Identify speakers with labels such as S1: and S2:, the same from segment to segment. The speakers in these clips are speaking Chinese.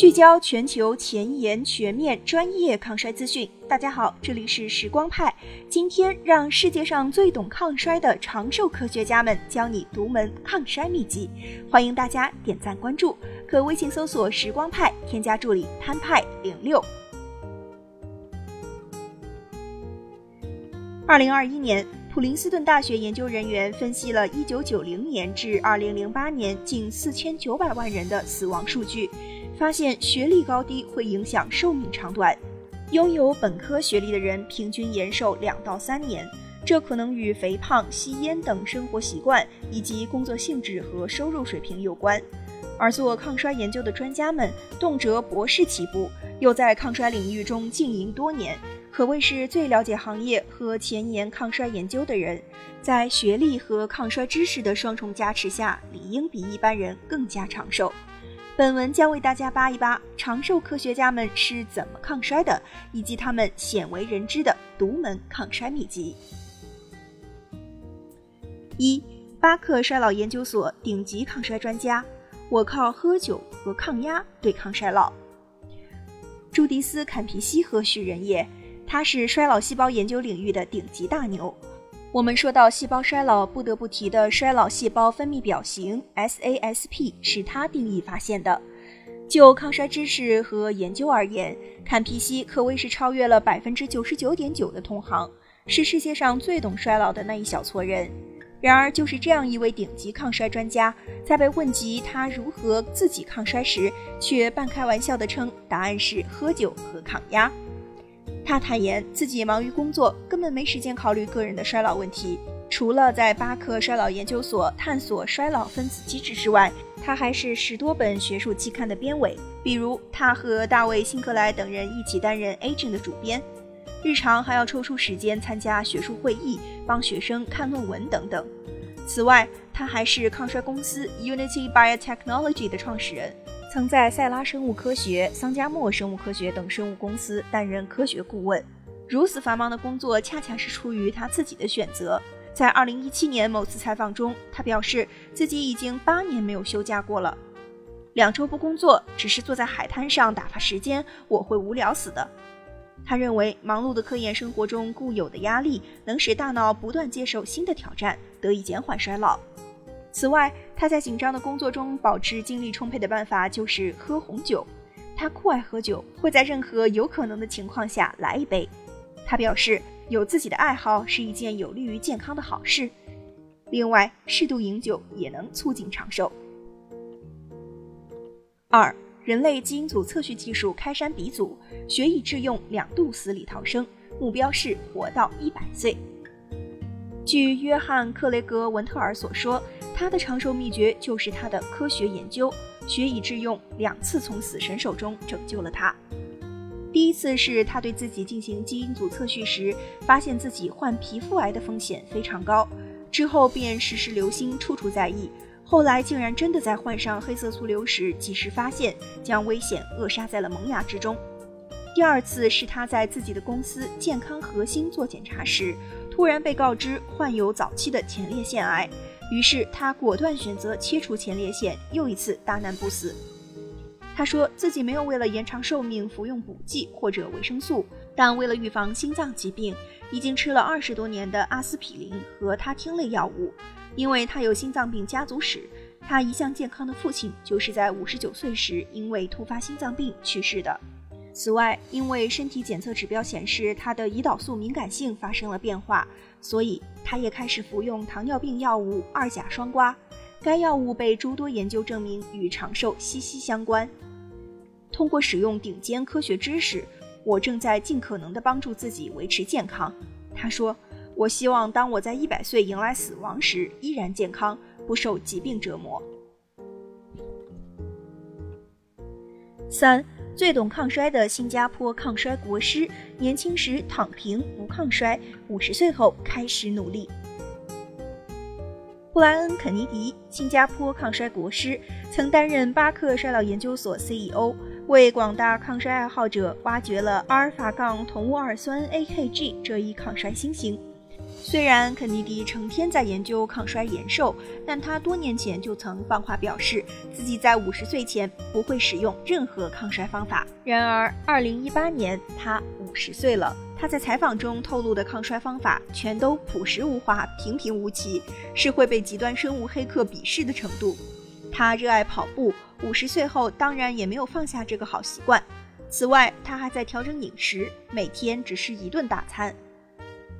S1: 聚焦全球前沿、全面、专业抗衰资讯。大家好，这里是时光派。今天让世界上最懂抗衰的长寿科学家们教你独门抗衰秘籍。欢迎大家点赞关注，可微信搜索“时光派”，添加助理潘派零六。二零二一年，普林斯顿大学研究人员分析了一九九零年至二零零八年近四千九百万人的死亡数据。发现学历高低会影响寿命长短，拥有本科学历的人平均延寿两到三年，这可能与肥胖、吸烟等生活习惯以及工作性质和收入水平有关。而做抗衰研究的专家们，动辄博士起步，又在抗衰领域中经营多年，可谓是最了解行业和前沿抗衰研究的人。在学历和抗衰知识的双重加持下，理应比一般人更加长寿。本文将为大家扒一扒长寿科学家们是怎么抗衰的，以及他们鲜为人知的独门抗衰秘籍。一、巴克衰老研究所顶级抗衰专家，我靠喝酒和抗压对抗衰老。朱迪斯·坎皮西何许人也？他是衰老细胞研究领域的顶级大牛。我们说到细胞衰老，不得不提的衰老细胞分泌表型 SASP 是他定义发现的。就抗衰知识和研究而言，坎皮西可谓是超越了百分之九十九点九的同行，是世界上最懂衰老的那一小撮人。然而，就是这样一位顶级抗衰专家，在被问及他如何自己抗衰时，却半开玩笑地称答案是喝酒和抗压。他坦言自己忙于工作，根本没时间考虑个人的衰老问题。除了在巴克衰老研究所探索衰老分子机制之外，他还是十多本学术期刊的编委。比如，他和大卫·辛克莱等人一起担任《Aging》的主编，日常还要抽出时间参加学术会议，帮学生看论文等等。此外，他还是抗衰公司 Unity Biotechnology 的创始人。曾在塞拉生物科学、桑加莫生物科学等生物公司担任科学顾问。如此繁忙的工作，恰恰是出于他自己的选择。在2017年某次采访中，他表示自己已经八年没有休假过了。两周不工作，只是坐在海滩上打发时间，我会无聊死的。他认为，忙碌的科研生活中固有的压力，能使大脑不断接受新的挑战，得以减缓衰老。此外，他在紧张的工作中保持精力充沛的办法就是喝红酒。他酷爱喝酒，会在任何有可能的情况下来一杯。他表示，有自己的爱好是一件有利于健康的好事。另外，适度饮酒也能促进长寿。二、人类基因组测序技术开山鼻祖，学以致用，两度死里逃生，目标是活到一百岁。据约翰·克雷格·文特尔所说。他的长寿秘诀就是他的科学研究，学以致用，两次从死神手中拯救了他。第一次是他对自己进行基因组测序时，发现自己患皮肤癌的风险非常高，之后便时时留心，处处在意。后来竟然真的在患上黑色素瘤时及时发现，将危险扼杀在了萌芽之中。第二次是他在自己的公司健康核心做检查时，突然被告知患有早期的前列腺癌。于是他果断选择切除前列腺，又一次大难不死。他说自己没有为了延长寿命服用补剂或者维生素，但为了预防心脏疾病，已经吃了二十多年的阿司匹林和他汀类药物。因为他有心脏病家族史，他一向健康的父亲就是在五十九岁时因为突发心脏病去世的。此外，因为身体检测指标显示他的胰岛素敏感性发生了变化，所以他也开始服用糖尿病药物二甲双胍。该药物被诸多研究证明与长寿息息相关。通过使用顶尖科学知识，我正在尽可能地帮助自己维持健康。他说：“我希望当我在一百岁迎来死亡时，依然健康，不受疾病折磨。”三。最懂抗衰的新加坡抗衰国师，年轻时躺平不抗衰，五十岁后开始努力。布莱恩·肯尼迪，新加坡抗衰国师，曾担任巴克衰老研究所 CEO，为广大抗衰爱好者挖掘了阿尔法杠同戊二酸 AKG 这一抗衰新星。虽然肯尼迪成天在研究抗衰延寿，但他多年前就曾放话表示，自己在五十岁前不会使用任何抗衰方法。然而，二零一八年他五十岁了，他在采访中透露的抗衰方法全都朴实无华、平平无奇，是会被极端生物黑客鄙视的程度。他热爱跑步，五十岁后当然也没有放下这个好习惯。此外，他还在调整饮食，每天只吃一顿大餐。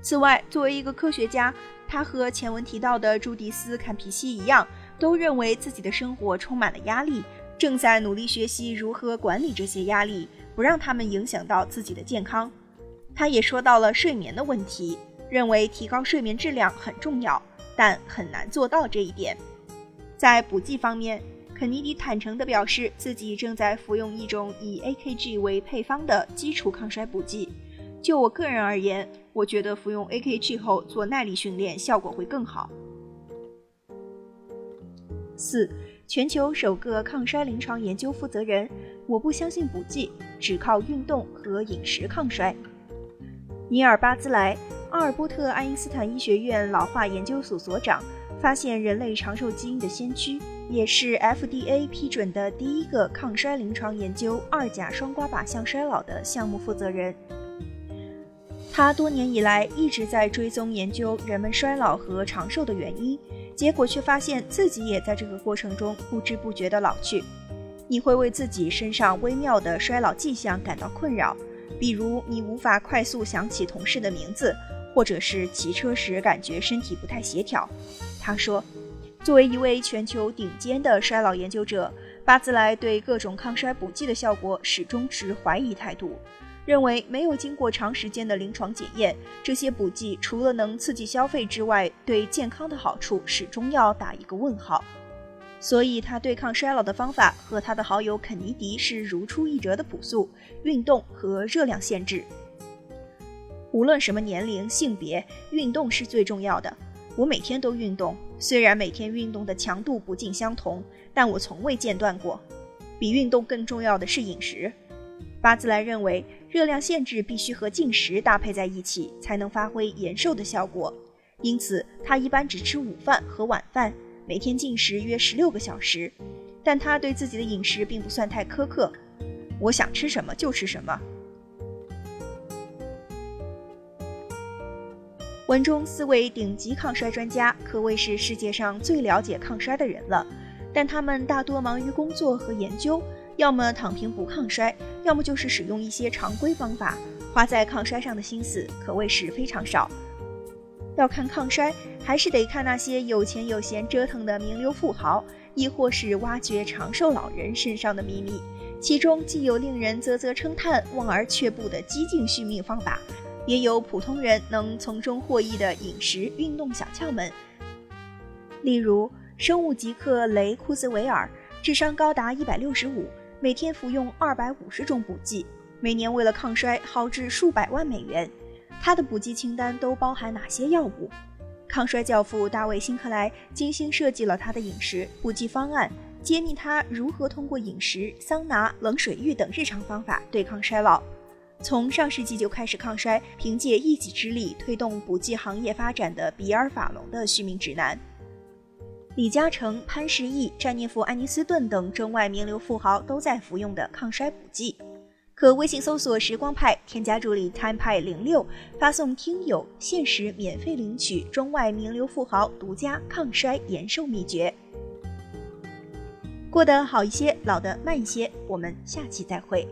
S1: 此外，作为一个科学家，他和前文提到的朱迪斯·坎皮西一样，都认为自己的生活充满了压力，正在努力学习如何管理这些压力，不让他们影响到自己的健康。他也说到了睡眠的问题，认为提高睡眠质量很重要，但很难做到这一点。在补剂方面，肯尼迪坦诚地表示自己正在服用一种以 AKG 为配方的基础抗衰补剂。就我个人而言，我觉得服用 AKG 后做耐力训练效果会更好。四，全球首个抗衰临床研究负责人，我不相信补剂，只靠运动和饮食抗衰。尼尔·巴兹莱，阿尔波特·爱因斯坦医学院老化研究所所长，发现人类长寿基因的先驱，也是 FDA 批准的第一个抗衰临床研究二甲双胍靶向衰老的项目负责人。他多年以来一直在追踪研究人们衰老和长寿的原因，结果却发现自己也在这个过程中不知不觉地老去。你会为自己身上微妙的衰老迹象感到困扰，比如你无法快速想起同事的名字，或者是骑车时感觉身体不太协调。他说：“作为一位全球顶尖的衰老研究者，巴兹莱对各种抗衰补剂的效果始终持怀疑态度。”认为没有经过长时间的临床检验，这些补剂除了能刺激消费之外，对健康的好处始终要打一个问号。所以，他对抗衰老的方法和他的好友肯尼迪是如出一辙的朴素：运动和热量限制。无论什么年龄、性别，运动是最重要的。我每天都运动，虽然每天运动的强度不尽相同，但我从未间断过。比运动更重要的是饮食。巴兹莱认为，热量限制必须和进食搭配在一起，才能发挥延寿的效果。因此，他一般只吃午饭和晚饭，每天进食约十六个小时。但他对自己的饮食并不算太苛刻，我想吃什么就吃什么。文中四位顶级抗衰专家可谓是世界上最了解抗衰的人了，但他们大多忙于工作和研究。要么躺平不抗衰，要么就是使用一些常规方法，花在抗衰上的心思可谓是非常少。要看抗衰，还是得看那些有钱有闲折腾的名流富豪，亦或是挖掘长寿老人身上的秘密。其中既有令人啧啧称叹、望而却步的激进续命方法，也有普通人能从中获益的饮食、运动小窍门。例如，生物极客雷库兹维尔，智商高达一百六十五。每天服用二百五十种补剂，每年为了抗衰耗至数百万美元。他的补剂清单都包含哪些药物？抗衰教父大卫·辛克莱精心设计了他的饮食补剂方案，揭秘他如何通过饮食、桑拿、冷水浴等日常方法对抗衰老。从上世纪就开始抗衰，凭借一己之力推动补剂行业发展的比尔·法隆的续命指南。李嘉诚、潘石屹、詹妮弗·安妮斯顿等中外名流富豪都在服用的抗衰补剂，可微信搜索“时光派”，添加助理 “time 派零六”，发送“听友”，限时免费领取中外名流富豪独家抗衰延寿秘诀。过得好一些，老得慢一些。我们下期再会。